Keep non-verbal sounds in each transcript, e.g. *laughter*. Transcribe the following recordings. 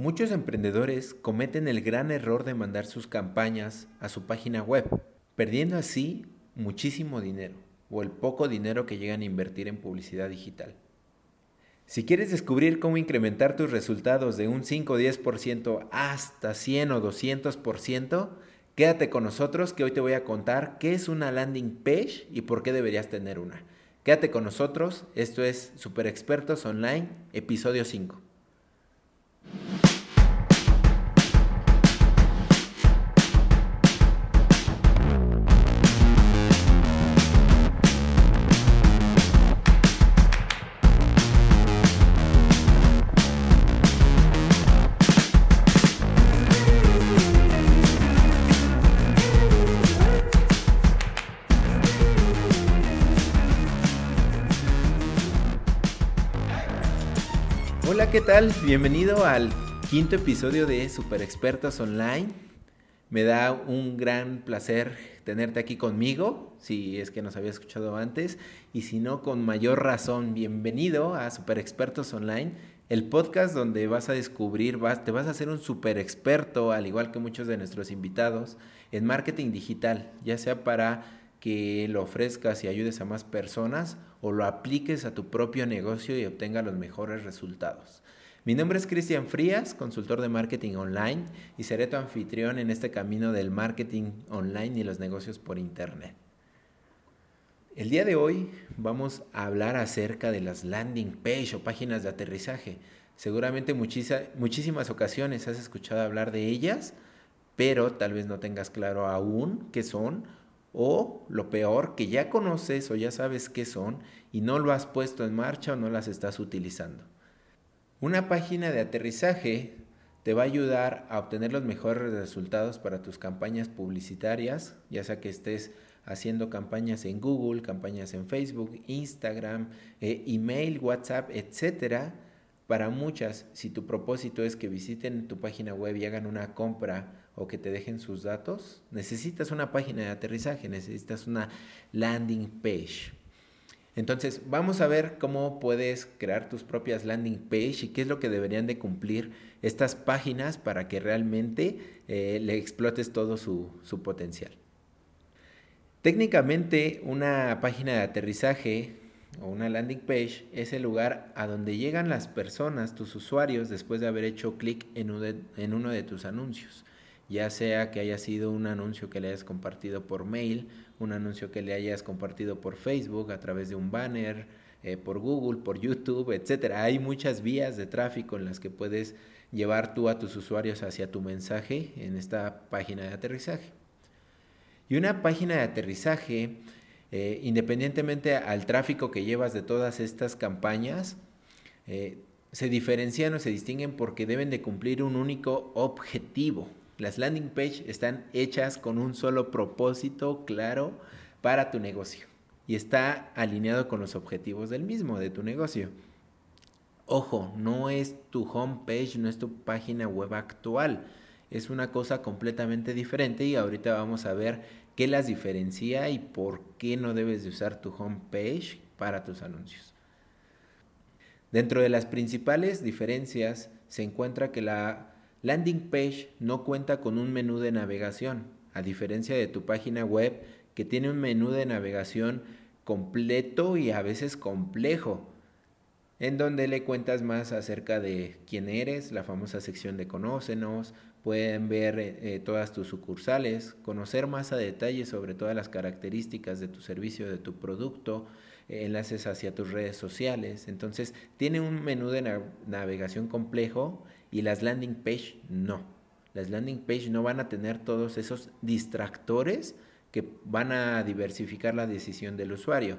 Muchos emprendedores cometen el gran error de mandar sus campañas a su página web, perdiendo así muchísimo dinero o el poco dinero que llegan a invertir en publicidad digital. Si quieres descubrir cómo incrementar tus resultados de un 5 o 10% hasta 100 o 200%, quédate con nosotros que hoy te voy a contar qué es una landing page y por qué deberías tener una. Quédate con nosotros, esto es Super Expertos Online, episodio 5. ¿Qué tal? Bienvenido al quinto episodio de Super Expertos Online. Me da un gran placer tenerte aquí conmigo, si es que nos había escuchado antes, y si no, con mayor razón, bienvenido a Super Expertos Online, el podcast donde vas a descubrir, te vas a hacer un super experto, al igual que muchos de nuestros invitados, en marketing digital, ya sea para que lo ofrezcas y ayudes a más personas o lo apliques a tu propio negocio y obtenga los mejores resultados. Mi nombre es Cristian Frías, consultor de marketing online y seré tu anfitrión en este camino del marketing online y los negocios por internet. El día de hoy vamos a hablar acerca de las landing page o páginas de aterrizaje. Seguramente muchísimas ocasiones has escuchado hablar de ellas, pero tal vez no tengas claro aún qué son o lo peor, que ya conoces o ya sabes qué son y no lo has puesto en marcha o no las estás utilizando. Una página de aterrizaje te va a ayudar a obtener los mejores resultados para tus campañas publicitarias, ya sea que estés haciendo campañas en Google, campañas en Facebook, Instagram, eh, email, WhatsApp, etcétera. Para muchas, si tu propósito es que visiten tu página web y hagan una compra o que te dejen sus datos, necesitas una página de aterrizaje, necesitas una landing page. Entonces, vamos a ver cómo puedes crear tus propias landing page y qué es lo que deberían de cumplir estas páginas para que realmente eh, le explotes todo su, su potencial. Técnicamente, una página de aterrizaje o una landing page es el lugar a donde llegan las personas, tus usuarios, después de haber hecho clic en, uno de tus anuncios ya sea que haya sido un anuncio que le hayas compartido por mail, un anuncio que le hayas compartido por Facebook a través de un banner, eh, por Google, por YouTube, etcétera. Hay muchas vías de tráfico en las que puedes llevar tú a tus usuarios hacia tu mensaje en esta página de aterrizaje. Y una página de aterrizaje, eh, independientemente al tráfico que llevas de todas estas campañas, eh, se diferencian o se distinguen porque deben de cumplir un único objetivo. Las landing page están hechas con un solo propósito claro para tu negocio y está alineado con los objetivos del mismo, de tu negocio. Ojo, no es tu homepage, no es tu página web actual. Es una cosa completamente diferente y ahorita vamos a ver qué las diferencia y por qué no debes de usar tu homepage para tus anuncios. Dentro de las principales diferencias se encuentra que la Landing Page no cuenta con un menú de navegación, a diferencia de tu página web que tiene un menú de navegación completo y a veces complejo, en donde le cuentas más acerca de quién eres, la famosa sección de Conócenos, pueden ver eh, eh, todas tus sucursales, conocer más a detalle sobre todas las características de tu servicio, de tu producto, enlaces hacia tus redes sociales. Entonces, tiene un menú de navegación complejo y las landing page no. Las landing page no van a tener todos esos distractores que van a diversificar la decisión del usuario.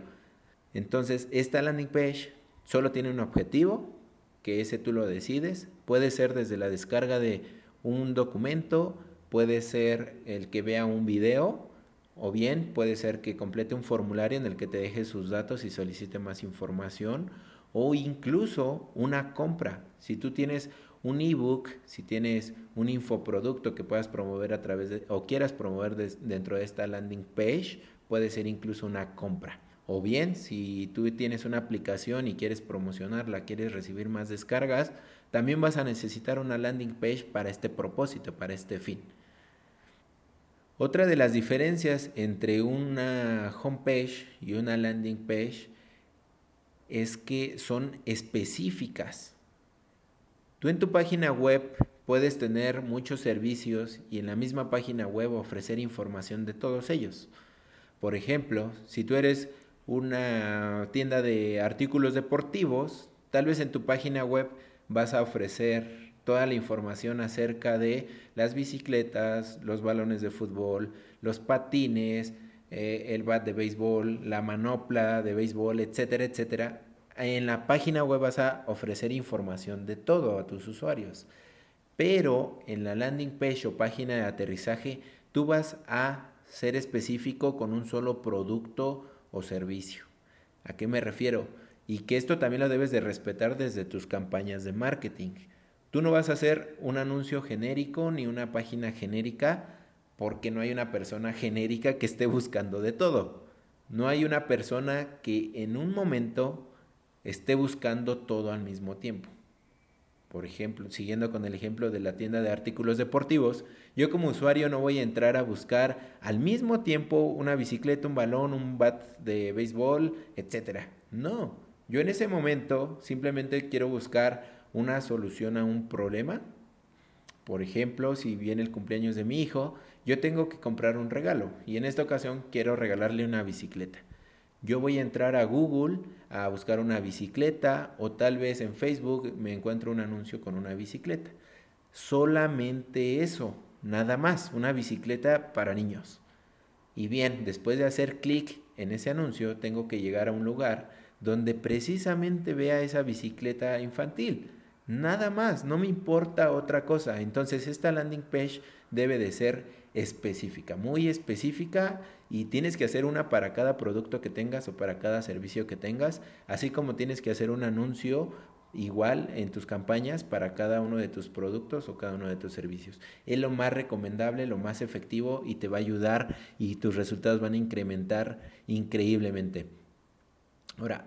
Entonces, esta landing page solo tiene un objetivo, que ese tú lo decides. Puede ser desde la descarga de un documento, puede ser el que vea un video, o bien puede ser que complete un formulario en el que te deje sus datos y solicite más información, o incluso una compra. Si tú tienes un ebook, si tienes un infoproducto que puedas promover a través de, o quieras promover dentro de esta landing page, puede ser incluso una compra. O bien, si tú tienes una aplicación y quieres promocionarla, quieres recibir más descargas, también vas a necesitar una landing page para este propósito, para este fin. Otra de las diferencias entre una homepage y una landing page es que son específicas. Tú en tu página web puedes tener muchos servicios y en la misma página web ofrecer información de todos ellos. Por ejemplo, si tú eres una tienda de artículos deportivos, tal vez en tu página web vas a ofrecer toda la información acerca de las bicicletas, los balones de fútbol, los patines, eh, el bat de béisbol, la manopla de béisbol, etcétera, etcétera. En la página web vas a ofrecer información de todo a tus usuarios. Pero en la landing page o página de aterrizaje, tú vas a ser específico con un solo producto o servicio. ¿A qué me refiero? y que esto también lo debes de respetar desde tus campañas de marketing. Tú no vas a hacer un anuncio genérico ni una página genérica porque no hay una persona genérica que esté buscando de todo. No hay una persona que en un momento esté buscando todo al mismo tiempo. Por ejemplo, siguiendo con el ejemplo de la tienda de artículos deportivos, yo como usuario no voy a entrar a buscar al mismo tiempo una bicicleta, un balón, un bat de béisbol, etc. No, yo en ese momento simplemente quiero buscar una solución a un problema. Por ejemplo, si viene el cumpleaños de mi hijo, yo tengo que comprar un regalo y en esta ocasión quiero regalarle una bicicleta. Yo voy a entrar a Google a buscar una bicicleta o tal vez en Facebook me encuentro un anuncio con una bicicleta. Solamente eso, nada más, una bicicleta para niños. Y bien, después de hacer clic en ese anuncio, tengo que llegar a un lugar donde precisamente vea esa bicicleta infantil. Nada más, no me importa otra cosa. Entonces esta landing page debe de ser específica, muy específica y tienes que hacer una para cada producto que tengas o para cada servicio que tengas, así como tienes que hacer un anuncio igual en tus campañas para cada uno de tus productos o cada uno de tus servicios. Es lo más recomendable, lo más efectivo y te va a ayudar y tus resultados van a incrementar increíblemente. Ahora,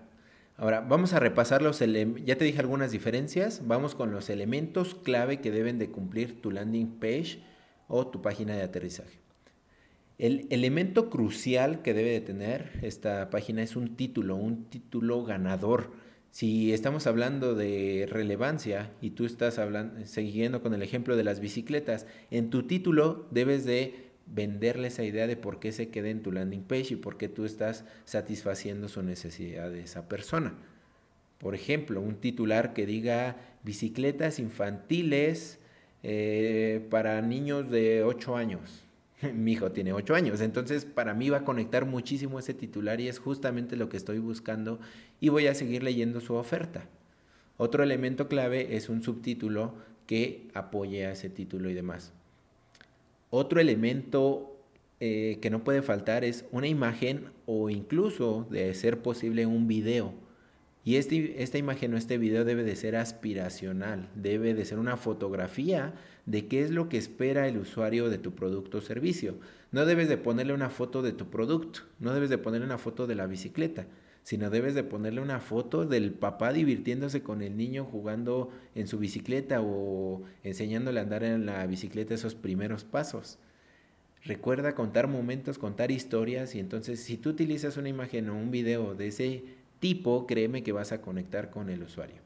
ahora vamos a repasar los ya te dije algunas diferencias, vamos con los elementos clave que deben de cumplir tu landing page o tu página de aterrizaje. El elemento crucial que debe de tener esta página es un título, un título ganador. Si estamos hablando de relevancia y tú estás hablando, siguiendo con el ejemplo de las bicicletas, en tu título debes de venderle esa idea de por qué se queda en tu landing page y por qué tú estás satisfaciendo su necesidad de esa persona. Por ejemplo, un titular que diga bicicletas infantiles eh, para niños de 8 años. *laughs* Mi hijo tiene 8 años, entonces para mí va a conectar muchísimo ese titular y es justamente lo que estoy buscando y voy a seguir leyendo su oferta. Otro elemento clave es un subtítulo que apoye a ese título y demás. Otro elemento eh, que no puede faltar es una imagen o incluso, de ser posible, un video. Y este, esta imagen o este video debe de ser aspiracional, debe de ser una fotografía de qué es lo que espera el usuario de tu producto o servicio. No debes de ponerle una foto de tu producto, no debes de ponerle una foto de la bicicleta, sino debes de ponerle una foto del papá divirtiéndose con el niño jugando en su bicicleta o enseñándole a andar en la bicicleta esos primeros pasos. Recuerda contar momentos, contar historias y entonces si tú utilizas una imagen o un video de ese tipo, créeme que vas a conectar con el usuario.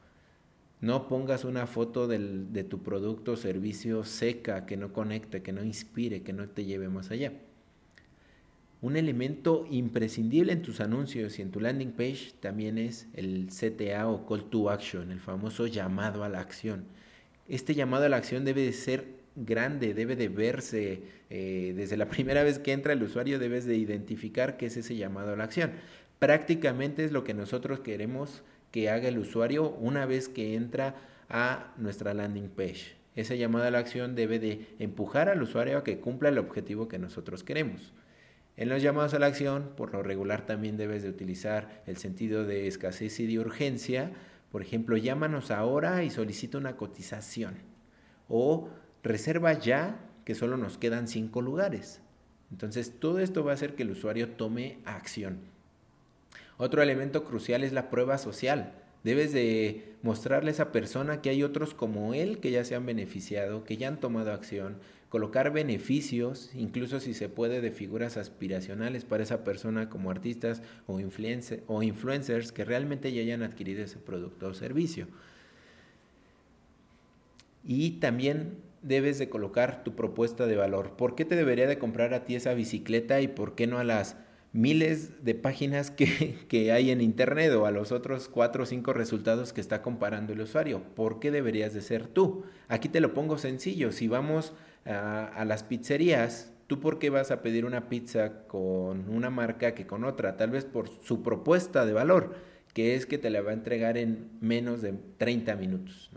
No pongas una foto de tu producto o servicio seca, que no conecte, que no inspire, que no te lleve más allá. Un elemento imprescindible en tus anuncios y en tu landing page también es el CTA o Call to Action, el famoso llamado a la acción. Este llamado a la acción debe de ser grande, debe de verse eh, desde la *laughs* primera vez que entra el usuario, debes de identificar qué es ese llamado a la acción. Prácticamente es lo que nosotros queremos que haga el usuario una vez que entra a nuestra landing page. Ese llamado a la acción debe de empujar al usuario a que cumpla el objetivo que nosotros queremos. En los llamados a la acción, por lo regular también debes de utilizar el sentido de escasez y de urgencia. Por ejemplo, llámanos ahora y solicita una cotización. O reserva ya que solo nos quedan cinco lugares. Entonces, todo esto va a hacer que el usuario tome acción. Otro elemento crucial es la prueba social. Debes de mostrarle a esa persona que hay otros como él que ya se han beneficiado, que ya han tomado acción, colocar beneficios, incluso si se puede, de figuras aspiracionales para esa persona como artistas o, influencers que realmente ya hayan adquirido ese producto o servicio. Y también debes de colocar tu propuesta de valor. ¿Por qué te debería de comprar a ti esa bicicleta y por qué no a las miles de páginas que, *laughs* que, hay en internet o a los otros cuatro o cinco resultados que está comparando el usuario. ¿Por qué deberías de ser tú? Aquí te lo pongo sencillo. Si vamos a, a las pizzerías, ¿tú por qué vas a pedir una pizza con una marca que con otra? Tal vez por su propuesta de valor, que es que te la va a entregar en menos de 30 minutos.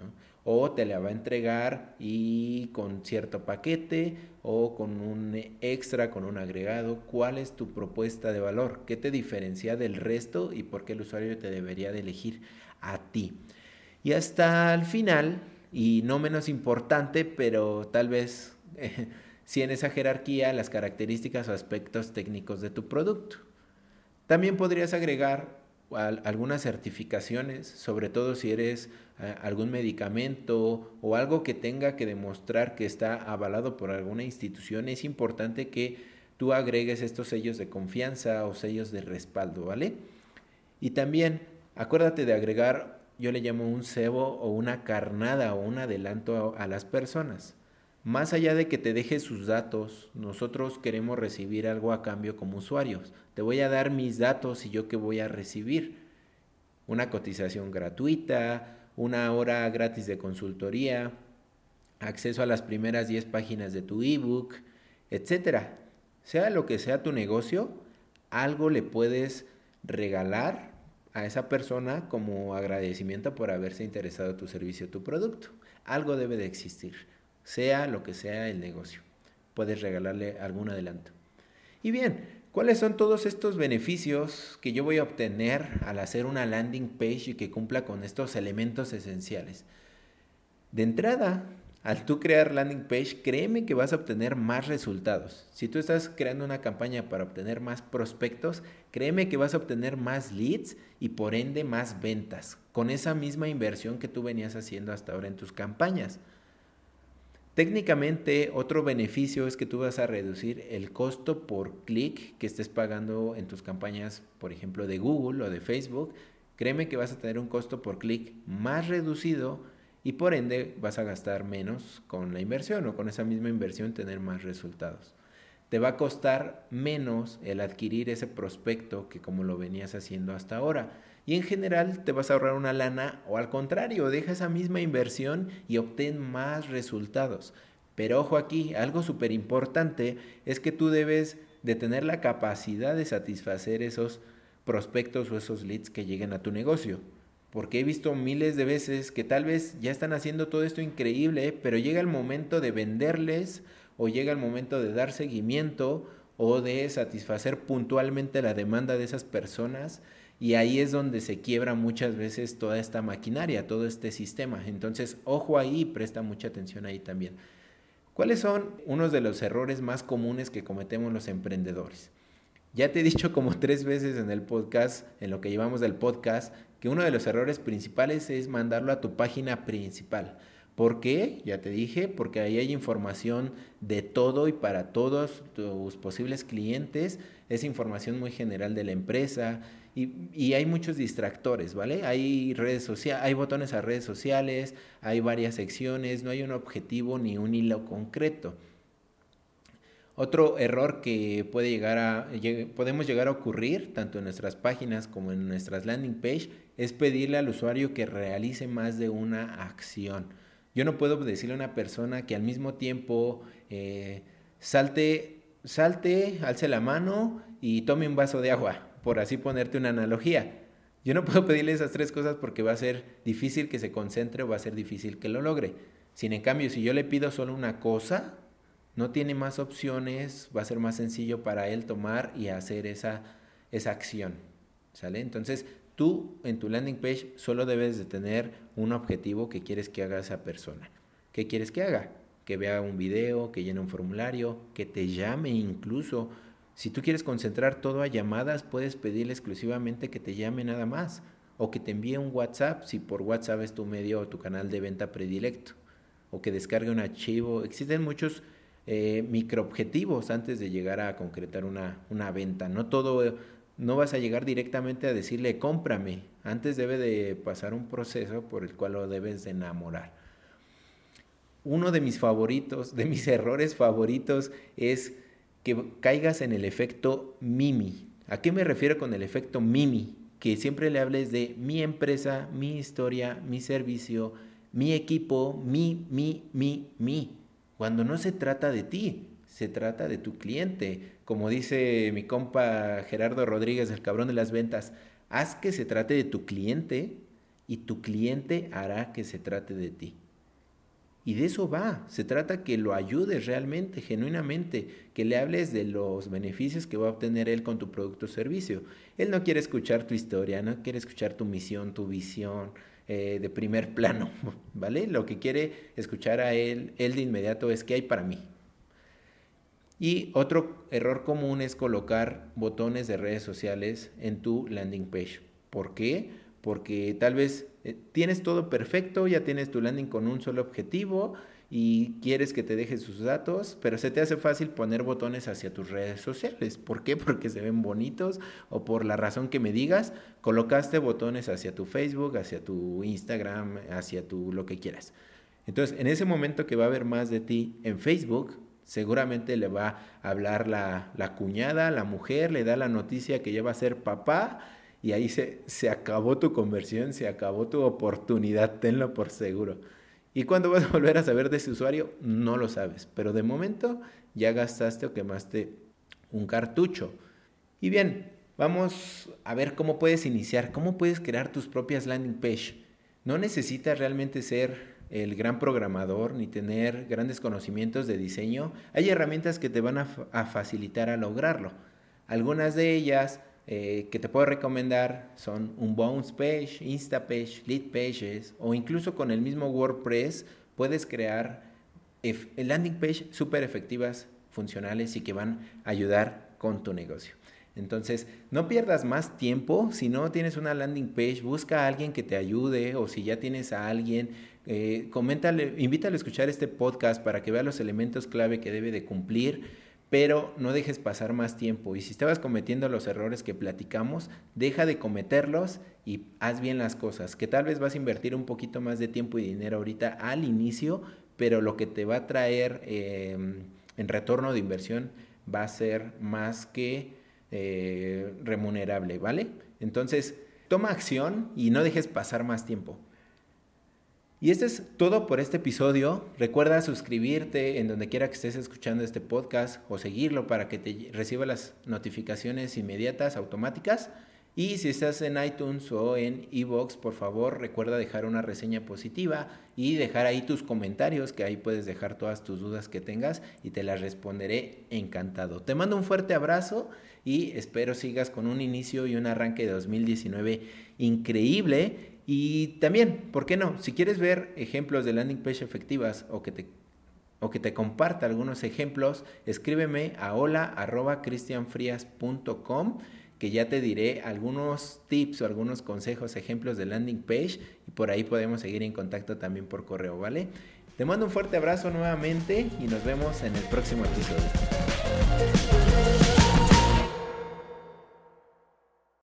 O te la va a entregar y con cierto paquete o con un extra, con un agregado. ¿Cuál es tu propuesta de valor? ¿Qué te diferencia del resto y por qué el usuario te debería de elegir a ti? Y hasta el final, y no menos importante, pero tal vez *laughs* si en esa jerarquía, las características o aspectos técnicos de tu producto. También podrías agregar algunas certificaciones, sobre todo si eres algún medicamento o algo que tenga que demostrar que está avalado por alguna institución, es importante que tú agregues estos sellos de confianza o sellos de respaldo, ¿vale? Y también acuérdate de agregar, yo le llamo un cebo o una carnada o un adelanto a las personas. Más allá de que te deje sus datos, nosotros queremos recibir algo a cambio como usuarios. Te voy a dar mis datos y yo que voy a recibir. Una cotización gratuita, una hora gratis de consultoría, acceso a las primeras 10 páginas de tu ebook, etcétera. Sea lo que sea tu negocio, algo le puedes regalar a esa persona como agradecimiento por haberse interesado en tu servicio tu producto. Algo debe de existir sea lo que sea el negocio. Puedes regalarle algún adelanto. Y bien, ¿cuáles son todos estos beneficios que yo voy a obtener al hacer una landing page y que cumpla con estos elementos esenciales? De entrada, al tú crear landing page, créeme que vas a obtener más resultados. Si tú estás creando una campaña para obtener más prospectos, créeme que vas a obtener más leads y por ende más ventas, con esa misma inversión que tú venías haciendo hasta ahora en tus campañas. Técnicamente, otro beneficio es que tú vas a reducir el costo por clic que estés pagando en tus campañas, por ejemplo, de Google o de Facebook. Créeme que vas a tener un costo por clic más reducido y por ende vas a gastar menos con la inversión o con esa misma inversión tener más resultados. Te va a costar menos el adquirir ese prospecto que como lo venías haciendo hasta ahora y en general te vas a ahorrar una lana o al contrario, deja esa misma inversión y obtén más resultados. Pero ojo aquí, algo súper importante es que tú debes de tener la capacidad de satisfacer esos prospectos o esos leads que lleguen a tu negocio. Porque he visto miles de veces que tal vez ya están haciendo todo esto increíble, pero llega el momento de venderles o llega el momento de dar seguimiento o de satisfacer puntualmente la demanda de esas personas y ahí es donde se quiebra muchas veces toda esta maquinaria, todo este sistema. Entonces, ojo ahí, presta mucha atención ahí también. ¿Cuáles son unos de los errores más comunes que cometemos los emprendedores? Ya te he dicho como *laughs* tres veces en el podcast, en lo que llevamos del podcast, que uno de los errores principales es mandarlo a tu página principal. ¿Por qué? Ya te dije, porque ahí hay información de todo y para todos tus posibles clientes. Es información muy general de la empresa, y, hay muchos distractores, ¿vale? Hay redes sociales, hay botones a redes sociales, hay varias secciones, no hay un objetivo ni un hilo concreto. Otro error que puede llegar a, podemos llegar a ocurrir, tanto en nuestras páginas como en nuestras landing page, es pedirle al usuario que realice más de una acción. Yo no puedo decirle a una persona que al mismo tiempo eh, salte, salte, alce la mano y tome un vaso de agua por así ponerte una analogía. Yo no *laughs* puedo pedirle esas tres cosas porque va a ser difícil que se concentre o va a ser difícil que lo logre. Sin en cambio, si yo le pido solo una cosa, no tiene más opciones, va a ser más sencillo para él tomar y hacer esa, esa acción. ¿Sale? Entonces, tú en tu landing page solo debes de tener un objetivo que quieres que haga esa persona. ¿Qué quieres que haga? Que vea un video, que llene un formulario, que te llame incluso si tú quieres concentrar todo a llamadas, puedes pedirle exclusivamente que te llame nada más. o que te envíe un WhatsApp si por WhatsApp es tu medio o tu canal de venta predilecto o que descargue un archivo. Existen muchos eh, microobjetivos antes de llegar a concretar una, una venta. No todo, no vas a llegar directamente a decirle cómprame. Antes debe de pasar un proceso por el cual lo debes de enamorar. Uno de mis favoritos, de mis *laughs* errores favoritos es que caigas en el efecto Mimi. ¿A qué me refiero con el efecto Mimi? Que siempre le hables de mi empresa, mi historia, mi servicio, mi equipo, mi, mi, mi, mi. Cuando no se trata de ti, se trata de tu cliente. Como dice mi compa Gerardo Rodríguez, el cabrón de las ventas, haz que se trate de tu cliente y tu cliente hará que se trate de ti. Y de eso va, se trata que lo ayudes realmente, genuinamente, que le hables de los beneficios que va a obtener él con tu producto o servicio. Él no quiere escuchar tu historia, no quiere escuchar tu misión, tu visión eh, de primer plano, *laughs* ¿vale? Lo que quiere escuchar a él, él de inmediato es qué hay para mí. Y otro error común es colocar botones de redes sociales en tu landing page. ¿Por qué? Porque tal vez eh, tienes todo perfecto, ya tienes tu landing con un solo objetivo y quieres que te deje sus datos, pero se te hace fácil poner botones hacia tus redes sociales. ¿Por qué? *laughs* Porque se ven bonitos o por la razón que me digas, colocaste botones hacia tu Facebook, hacia tu Instagram, hacia tu lo que quieras. Entonces, en ese momento que va a haber más de ti en Facebook, seguramente le va a hablar la, la cuñada, la mujer, le da la noticia que ya va a ser papá y ahí se, se acabó tu conversión, se acabó tu oportunidad, tenlo por seguro. ¿Y cuándo vas a *laughs* volver a saber de ese usuario? No lo sabes, pero de momento ya gastaste o quemaste un cartucho. Y bien, vamos a ver cómo puedes iniciar, cómo puedes crear tus propias landing page. No necesitas realmente ser el gran programador ni tener grandes conocimientos de diseño. Hay herramientas que te van a, a facilitar a lograrlo. Algunas de ellas eh, que te puedo recomendar son un Bounce Page, Insta Page, Lead Pages o incluso con el mismo WordPress puedes crear landing page súper efectivas, funcionales y que van a ayudar con tu negocio. Entonces, no pierdas más tiempo. Si no tienes una landing page, busca a alguien que te ayude o si ya tienes a alguien, eh, coméntale, invítale a escuchar este podcast para que vea los elementos clave que debe de cumplir pero no dejes pasar más tiempo. Y si estabas cometiendo los errores que platicamos, deja de cometerlos y haz bien las cosas, que tal vez vas a invertir un poquito más de tiempo y dinero ahorita al inicio, pero lo que te va a traer em, en retorno de inversión va a ser más que eh, remunerable, ¿vale? Entonces, toma acción y no dejes pasar más tiempo. Y esto es todo por este episodio. Recuerda suscribirte en donde quiera que estés escuchando este podcast o seguirlo para que te reciba las notificaciones inmediatas, automáticas. Y si estás en iTunes o en Evox, por favor recuerda dejar una reseña positiva y dejar ahí tus comentarios, que ahí puedes dejar todas tus dudas que tengas y te las responderé encantado. Te mando un fuerte abrazo y espero sigas con un inicio y un arranque de 2019 increíble y también, ¿por qué no? Si quieres ver ejemplos de landing page efectivas o que te, o que te comparta algunos ejemplos, escríbeme a hola.cristianfrias.com que ya te diré algunos tips o algunos consejos, ejemplos de landing page y por ahí podemos seguir en contacto también por correo, ¿vale? Te mando un fuerte abrazo nuevamente y nos vemos en el próximo episodio.